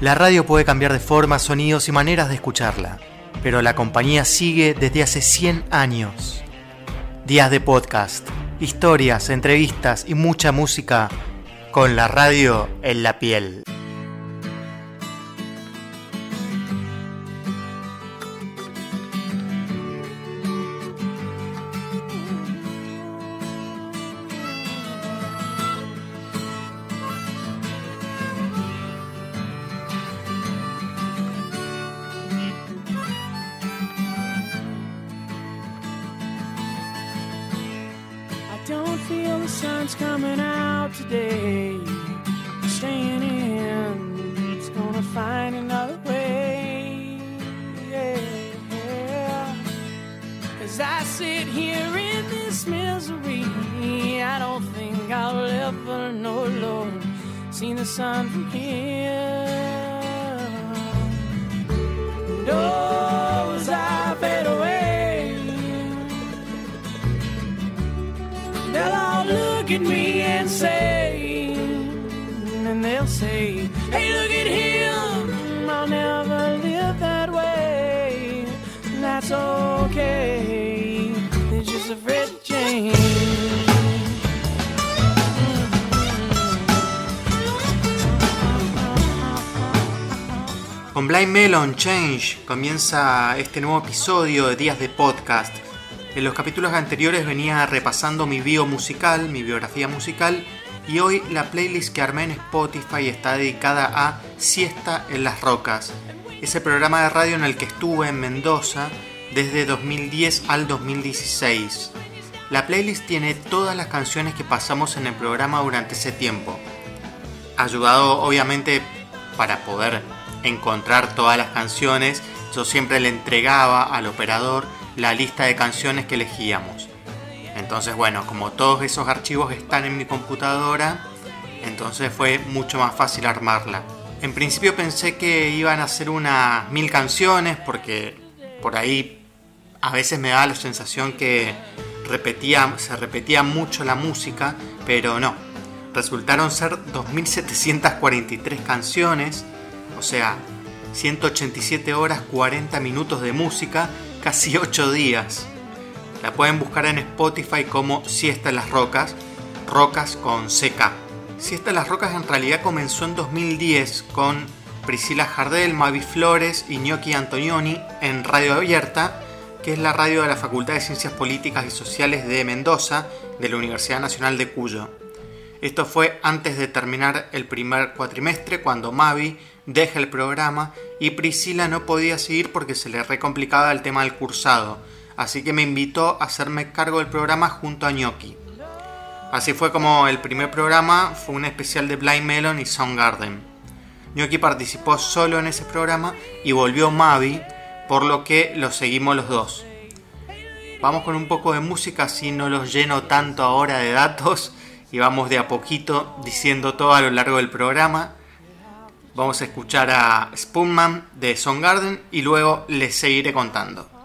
La radio puede cambiar de forma, sonidos y maneras de escucharla, pero la compañía sigue desde hace 100 años. Días de podcast, historias, entrevistas y mucha música con la radio en la piel. At me and say, and they'll say, hey, look at him. I'll never live that way. That's okay. They're just afraid to change. Con Blind Melon Change comienza este nuevo episodio de Días de Podcast. En los capítulos anteriores venía repasando mi bio musical, mi biografía musical, y hoy la playlist que armé en Spotify está dedicada a Siesta en las Rocas, ese programa de radio en el que estuve en Mendoza desde 2010 al 2016. La playlist tiene todas las canciones que pasamos en el programa durante ese tiempo. Ayudado obviamente para poder encontrar todas las canciones, yo siempre le entregaba al operador la lista de canciones que elegíamos. Entonces, bueno, como todos esos archivos están en mi computadora, entonces fue mucho más fácil armarla. En principio pensé que iban a ser unas mil canciones porque por ahí a veces me da la sensación que repetía, se repetía mucho la música, pero no. Resultaron ser 2.743 canciones, o sea, 187 horas 40 minutos de música, casi 8 días. La pueden buscar en Spotify como Siesta en las Rocas, Rocas con CK. Siesta en las Rocas en realidad comenzó en 2010 con Priscila Jardel, Mavi Flores y Gnocchi Antonioni en Radio Abierta, que es la radio de la Facultad de Ciencias Políticas y Sociales de Mendoza de la Universidad Nacional de Cuyo. Esto fue antes de terminar el primer cuatrimestre cuando Mavi deja el programa y Priscila no podía seguir porque se le recomplicaba el tema del cursado, así que me invitó a hacerme cargo del programa junto a Gnocchi. Así fue como el primer programa fue un especial de Blind Melon y Soundgarden. Gnocchi participó solo en ese programa y volvió Mavi, por lo que lo seguimos los dos. Vamos con un poco de música, así no los lleno tanto ahora de datos y vamos de a poquito diciendo todo a lo largo del programa. Vamos a escuchar a Spoonman de Soundgarden y luego les seguiré contando.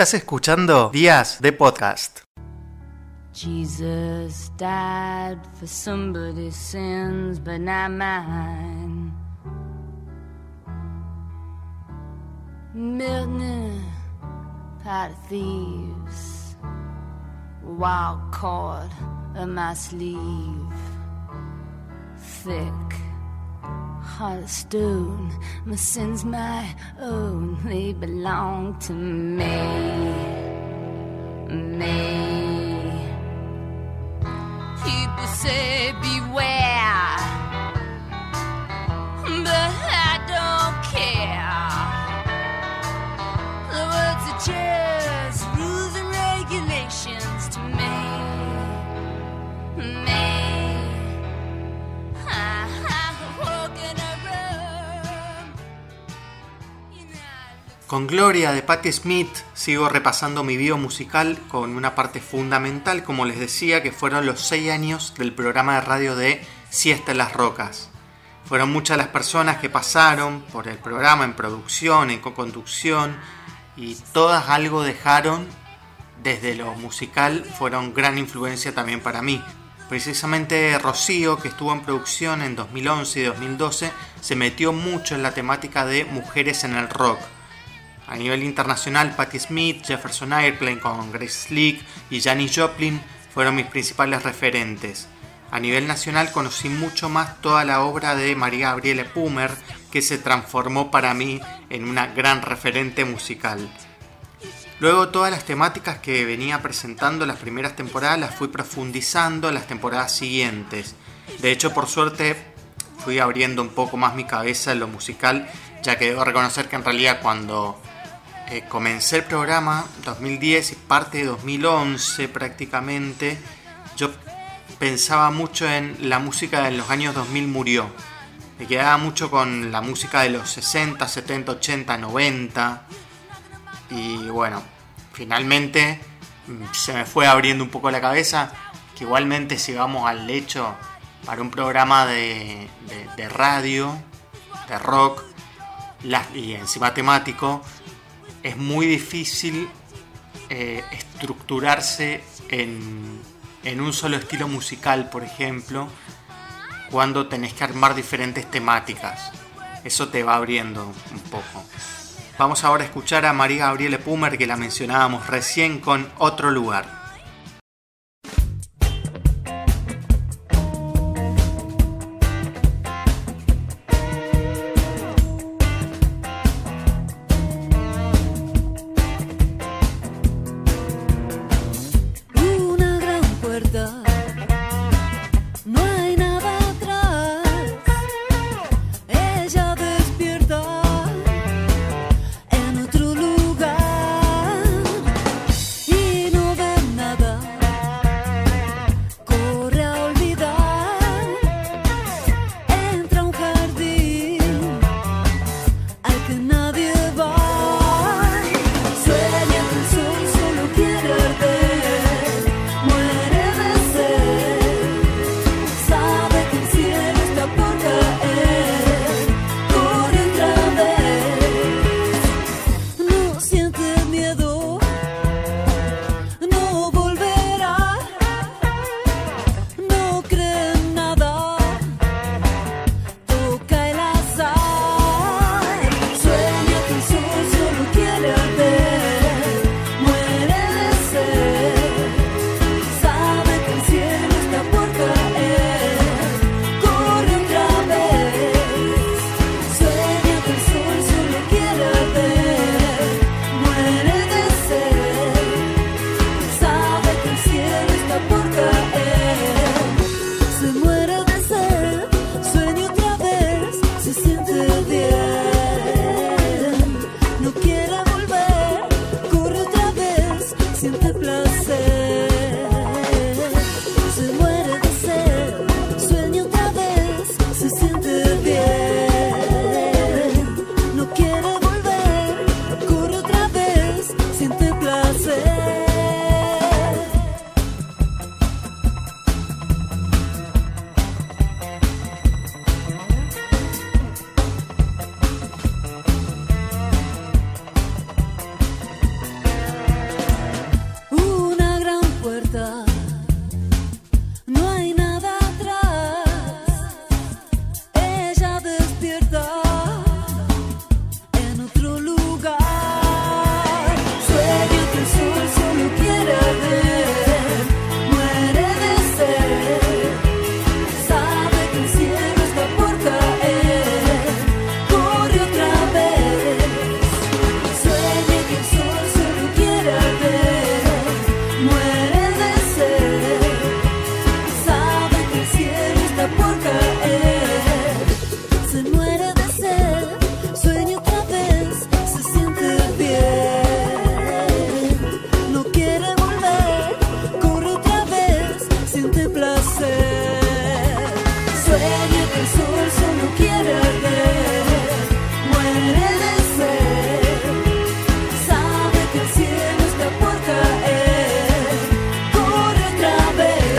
Estás escuchando Días de Podcast. Jesus died for somebody's sins, but not mine. Milton, pot of thieves, wild cord of my sleeve, thick, heart of stone. My sins my own, they belong to me, me. People say beware, but I don't care. The words are just Con Gloria de Patti Smith sigo repasando mi video musical con una parte fundamental, como les decía, que fueron los 6 años del programa de radio de Siesta en las Rocas. Fueron muchas las personas que pasaron por el programa en producción, en co-conducción, y todas algo dejaron desde lo musical, fueron gran influencia también para mí. Precisamente Rocío, que estuvo en producción en 2011 y 2012, se metió mucho en la temática de mujeres en el rock. A nivel internacional, Patti Smith, Jefferson Airplane con Grace Slick y Janis Joplin fueron mis principales referentes. A nivel nacional conocí mucho más toda la obra de María Gabriele Pumer, que se transformó para mí en una gran referente musical. Luego todas las temáticas que venía presentando las primeras temporadas las fui profundizando en las temporadas siguientes. De hecho, por suerte, fui abriendo un poco más mi cabeza en lo musical, ya que debo reconocer que en realidad cuando eh, comencé el programa 2010 y parte de 2011 prácticamente, yo pensaba mucho en la música de los años 2000 murió. Me quedaba mucho con la música de los 60, 70, 80, 90. Y bueno, finalmente mm, se me fue abriendo un poco la cabeza. Que igualmente si vamos al hecho para un programa de, de- radio, de rock y encima temático, es muy difícil eh, estructurarse en, en un solo estilo musical, por ejemplo, cuando tenés que armar diferentes temáticas. Eso te va abriendo un poco. Vamos ahora a escuchar a María Gabriele Pumer, que la mencionábamos recién con Otro Lugar.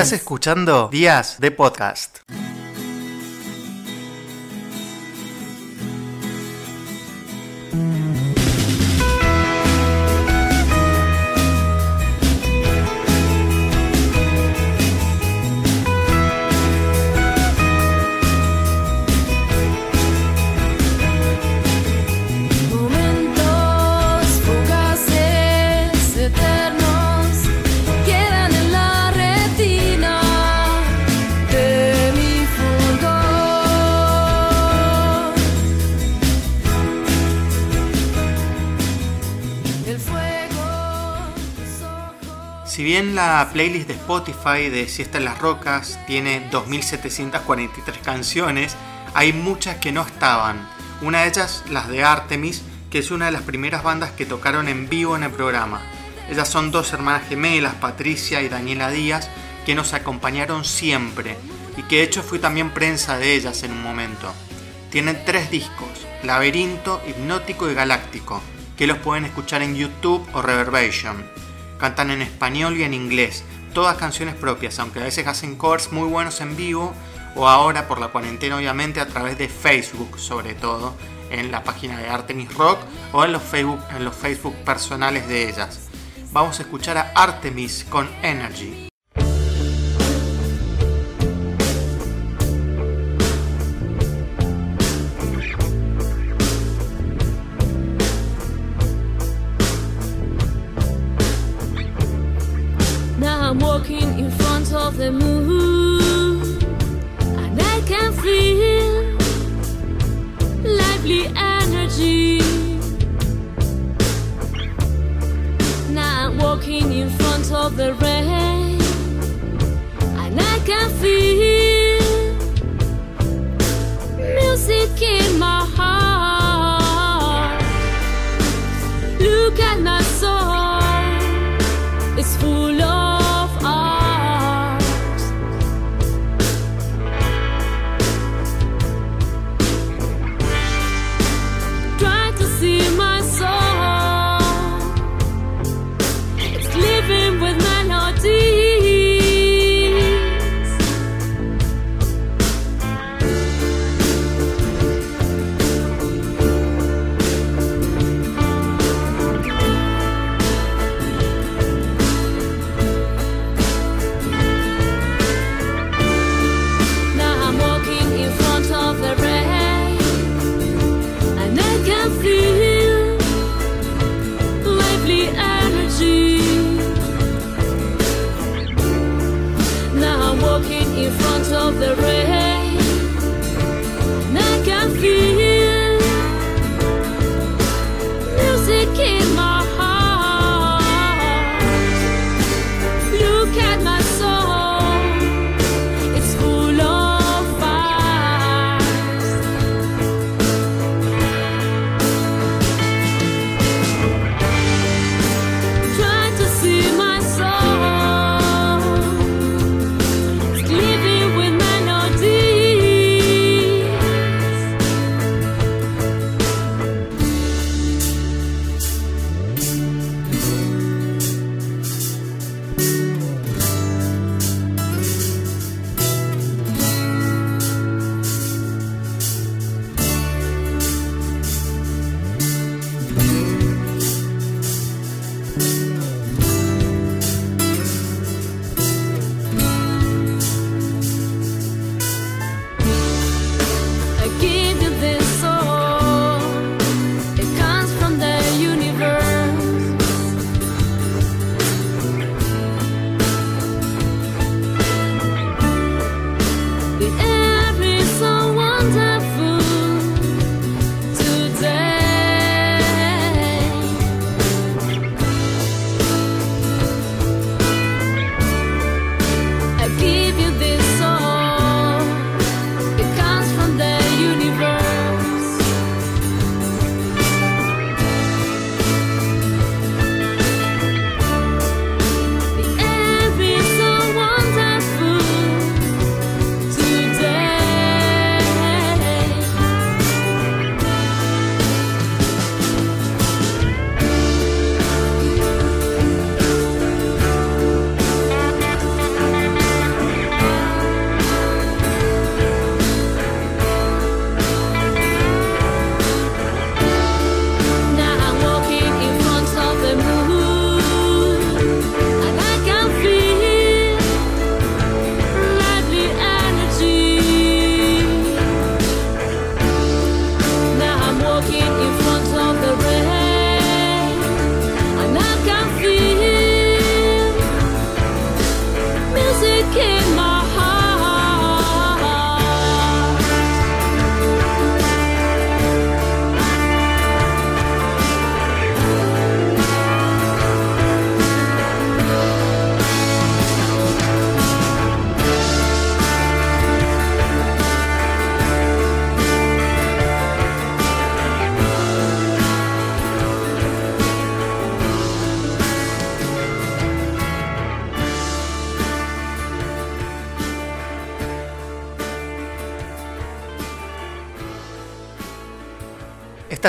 Estás escuchando Días de Podcast. Bien la playlist de Spotify de Siesta en las Rocas tiene 2.743 canciones, hay muchas que no estaban. Una de ellas, las de Artemis, que es una de las primeras bandas que tocaron en vivo en el programa. Ellas son dos hermanas gemelas, Patricia y Daniela Díaz, que nos acompañaron siempre y que de hecho fui también prensa de ellas en un momento. Tienen tres discos, Laberinto, Hipnótico y Galáctico, que los pueden escuchar en YouTube o Reverbation. Cantan en español y en inglés, todas canciones propias, aunque a veces hacen covers muy buenos en vivo o ahora por la cuarentena obviamente a través de Facebook sobre todo, en la página de Artemis Rock o en los Facebook, en los Facebook personales de ellas. Vamos a escuchar a Artemis con Energy.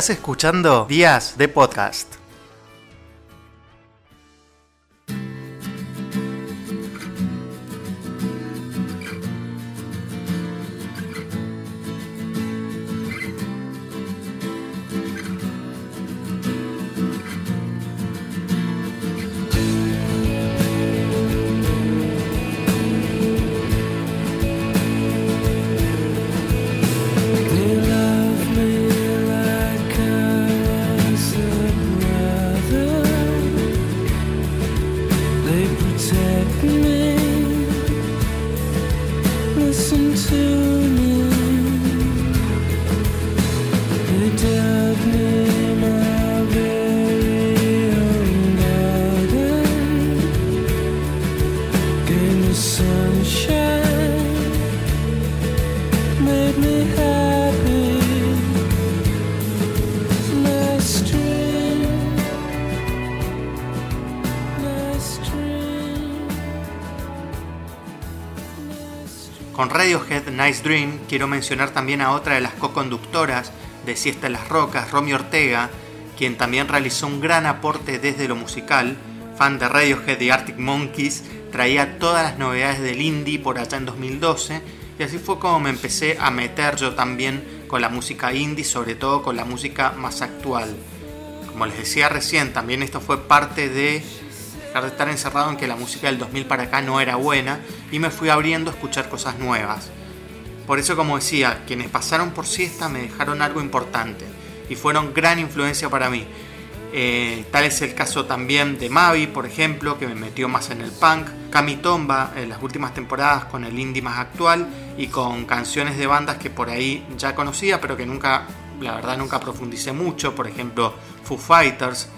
Estás escuchando Días de Podcast. Radiohead Nice Dream quiero mencionar también a otra de las co-conductoras de Siesta en las Rocas, Romy Ortega, quien también realizó un gran aporte desde lo musical. Fan de Radiohead y Arctic Monkeys, traía todas las novedades del indie por allá en 2012 y así fue como me empecé a meter yo también con la música indie, sobre todo con la música más actual. Como les decía recién, también esto fue parte de dejar de estar encerrado en que la música del 2000 para acá no era buena y me fui abriendo a escuchar cosas nuevas. Por eso, como decía, quienes pasaron por siesta me dejaron algo importante y fueron gran influencia para mí. Eh, tal es el caso también de Mavi, por ejemplo, que me metió más en el punk, Cami Tomba en las últimas temporadas con el indie más actual y con canciones de bandas que por ahí ya conocía, pero que nunca, la verdad, nunca profundicé mucho, por ejemplo, Foo Fighters.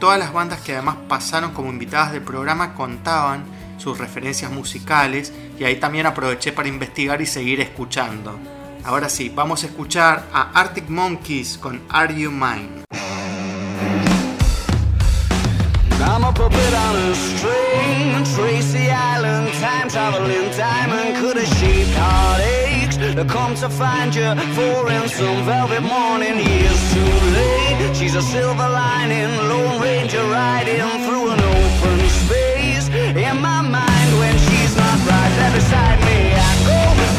Todas las bandas que además pasaron como invitadas del programa contaban sus referencias musicales y ahí también aproveché para investigar y seguir escuchando. Ahora sí, vamos a escuchar a Arctic Monkeys con Are You Mine. She's a silver lining, Lone Ranger riding through an open space. In my mind, when she's not right there beside me, I go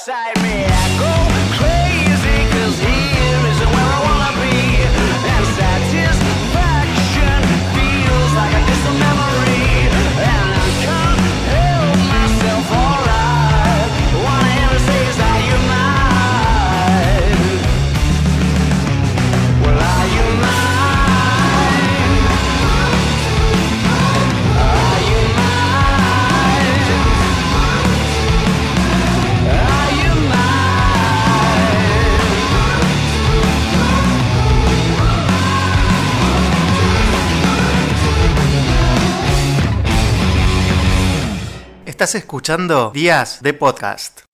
side. Estás escuchando Días de Podcast.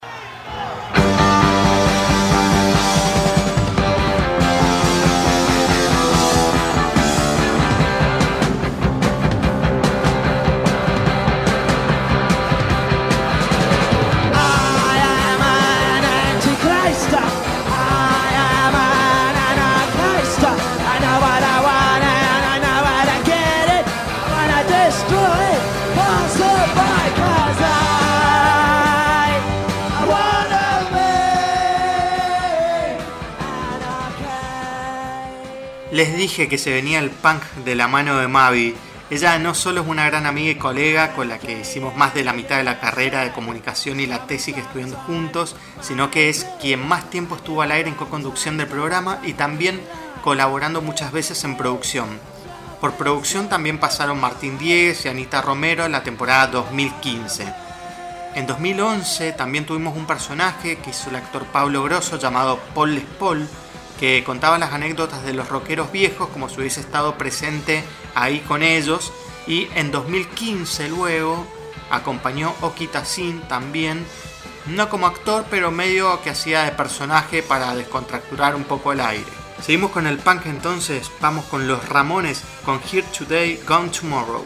Les dije que se venía el punk de la mano de Mavi. Ella no solo es una gran amiga y colega con la que hicimos más de la mitad de la carrera de comunicación y la tesis que estudiando juntos, sino que es quien más tiempo estuvo al aire en co-conducción del programa y también colaborando muchas veces en producción. Por producción también pasaron Martín Diez y Anita Romero en la temporada 2015. En 2011 también tuvimos un personaje que hizo el actor Pablo Grosso llamado Paul Les que contaba las anécdotas de los rockeros viejos como si hubiese estado presente ahí con ellos. Y en 2015 luego acompañó Oki Tassin también, no como actor, pero medio que hacía de personaje para descontracturar un poco el aire. Seguimos con el punk entonces, vamos con los Ramones, con Here Today, Gone Tomorrow.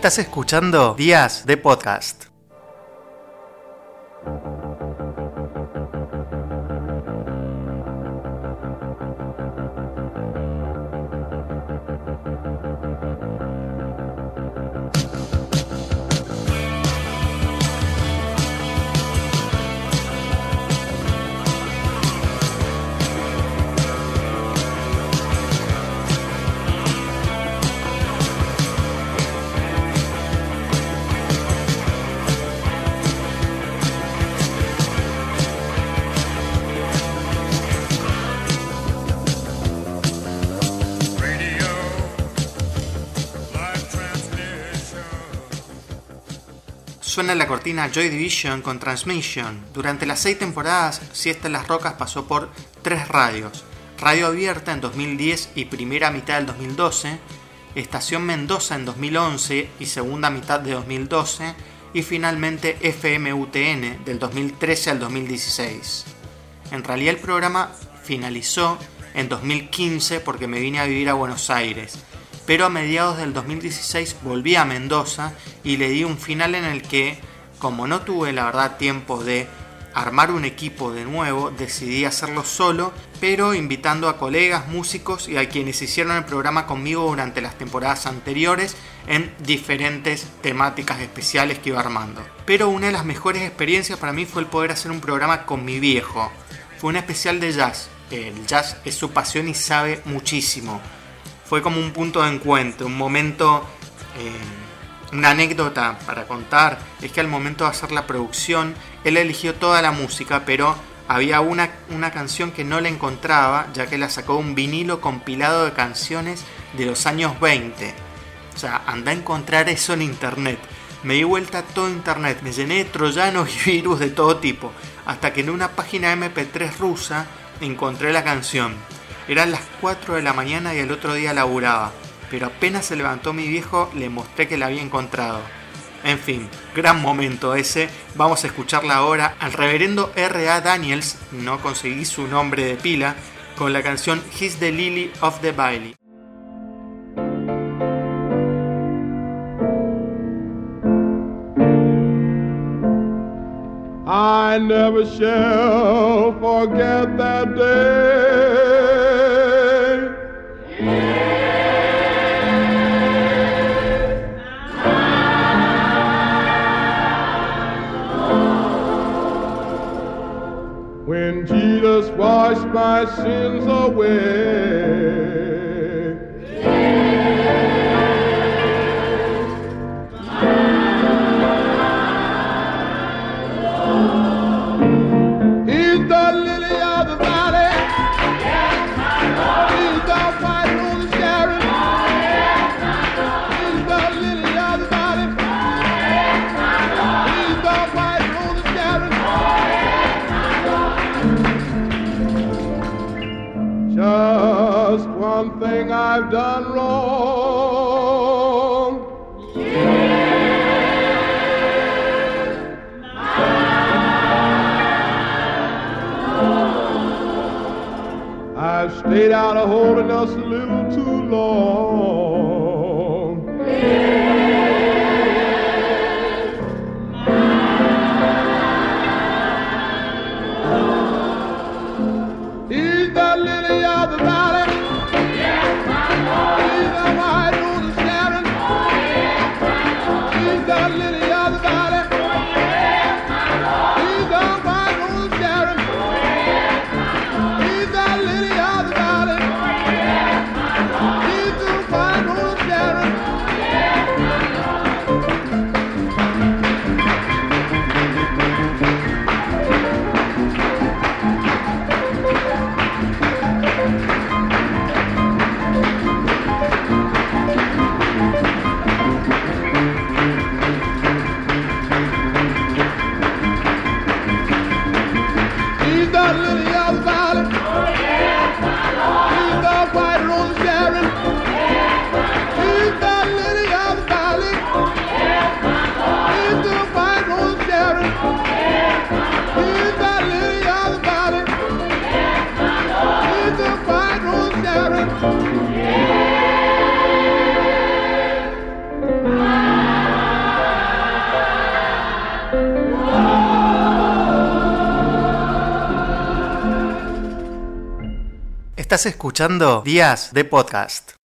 Estás escuchando Días de Podcast. Suena la cortina Joy Division con Transmission. Durante las seis temporadas, Siesta en las Rocas pasó por tres radios. Radio Abierta en 2010 y primera mitad del 2012, Estación Mendoza en 2011 y segunda mitad de 2012, y finalmente FMUTN del 2013 al 2016. En realidad el programa finalizó en 2015 porque me vine a vivir a Buenos Aires, pero a mediados del 2016 volví a Mendoza y le di un final en el que, como no tuve la verdad tiempo de armar un equipo de nuevo, decidí hacerlo solo, pero invitando a colegas, músicos y a quienes hicieron el programa conmigo durante las temporadas anteriores en diferentes temáticas especiales que iba armando. Pero una de las mejores experiencias para mí fue el poder hacer un programa con mi viejo. Fue un especial de jazz. El jazz es su pasión y sabe muchísimo. Fue como un punto de encuentro, un momento... Eh, una anécdota para contar es que al momento de hacer la producción, él eligió toda la música, pero había una, una canción que no le encontraba, ya que la sacó un vinilo compilado de canciones de los años 20. O sea, anda a encontrar eso en internet. Me di vuelta a todo internet, me llené de troyanos y virus de todo tipo, hasta que en una página MP3 rusa encontré la canción. Eran las 4 de la mañana y el otro día laburaba pero apenas se levantó mi viejo le mostré que la había encontrado. En fin, gran momento ese. Vamos a escucharla ahora al reverendo R.A. Daniels, no conseguí su nombre de pila, con la canción He's the Lily of the Valley. I never shall forget that day. My sins away. Estás escuchando Días de Podcast.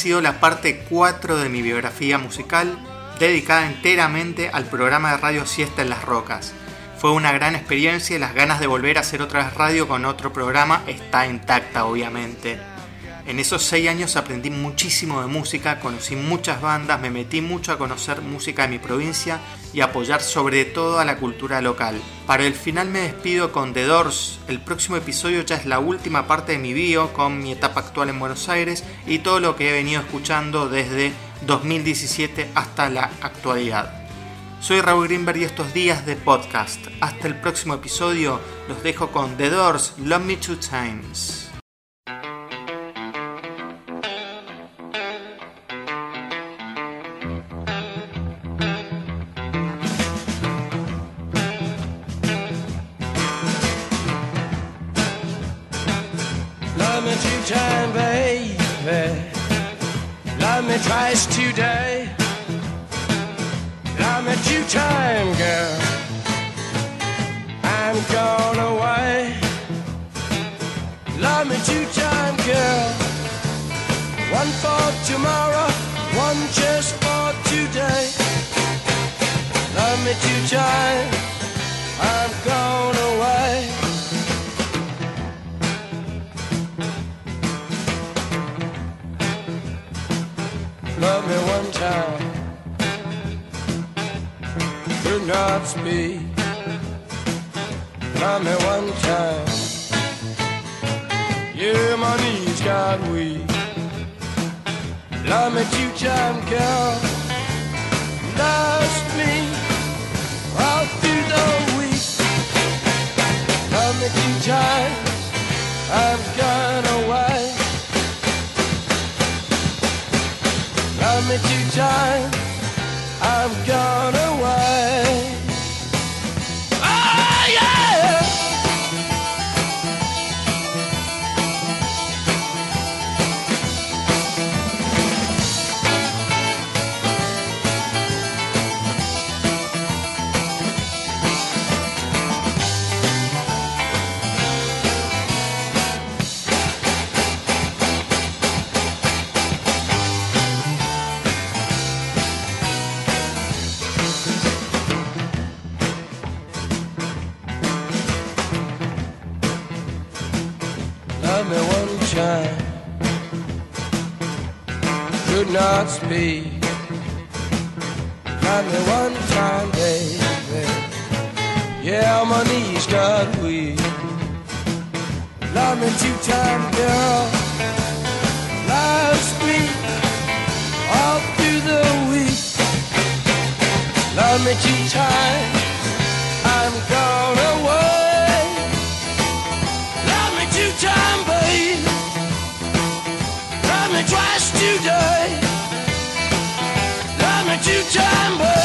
Sido la parte 4 de mi biografía musical, dedicada enteramente al programa de radio Siesta en las Rocas. Fue una gran experiencia y las ganas de volver a hacer otra vez radio con otro programa está intacta, obviamente. En esos seis años aprendí muchísimo de música, conocí muchas bandas, me metí mucho a conocer música de mi provincia y apoyar sobre todo a la cultura local. Para el final me despido con The Doors. El próximo episodio ya es la última parte de mi bio con mi etapa actual en Buenos Aires y todo lo que he venido escuchando desde 2017 hasta la actualidad. Soy Raúl Greenberg y estos días de podcast. Hasta el próximo episodio los dejo con The Doors, Love Me Two Times. Time. Could not speak. Love me one time. Yeah, my knees got weak. Love me two time, girl. Lost me all through the week. Love me two times. I've gone me two times, I've gone away. Love me one time, could not speak. Love me one time, baby. Yeah, my knees got weak. Love me two time, girl. Last week, all through the week. Love me two times. Jumbo.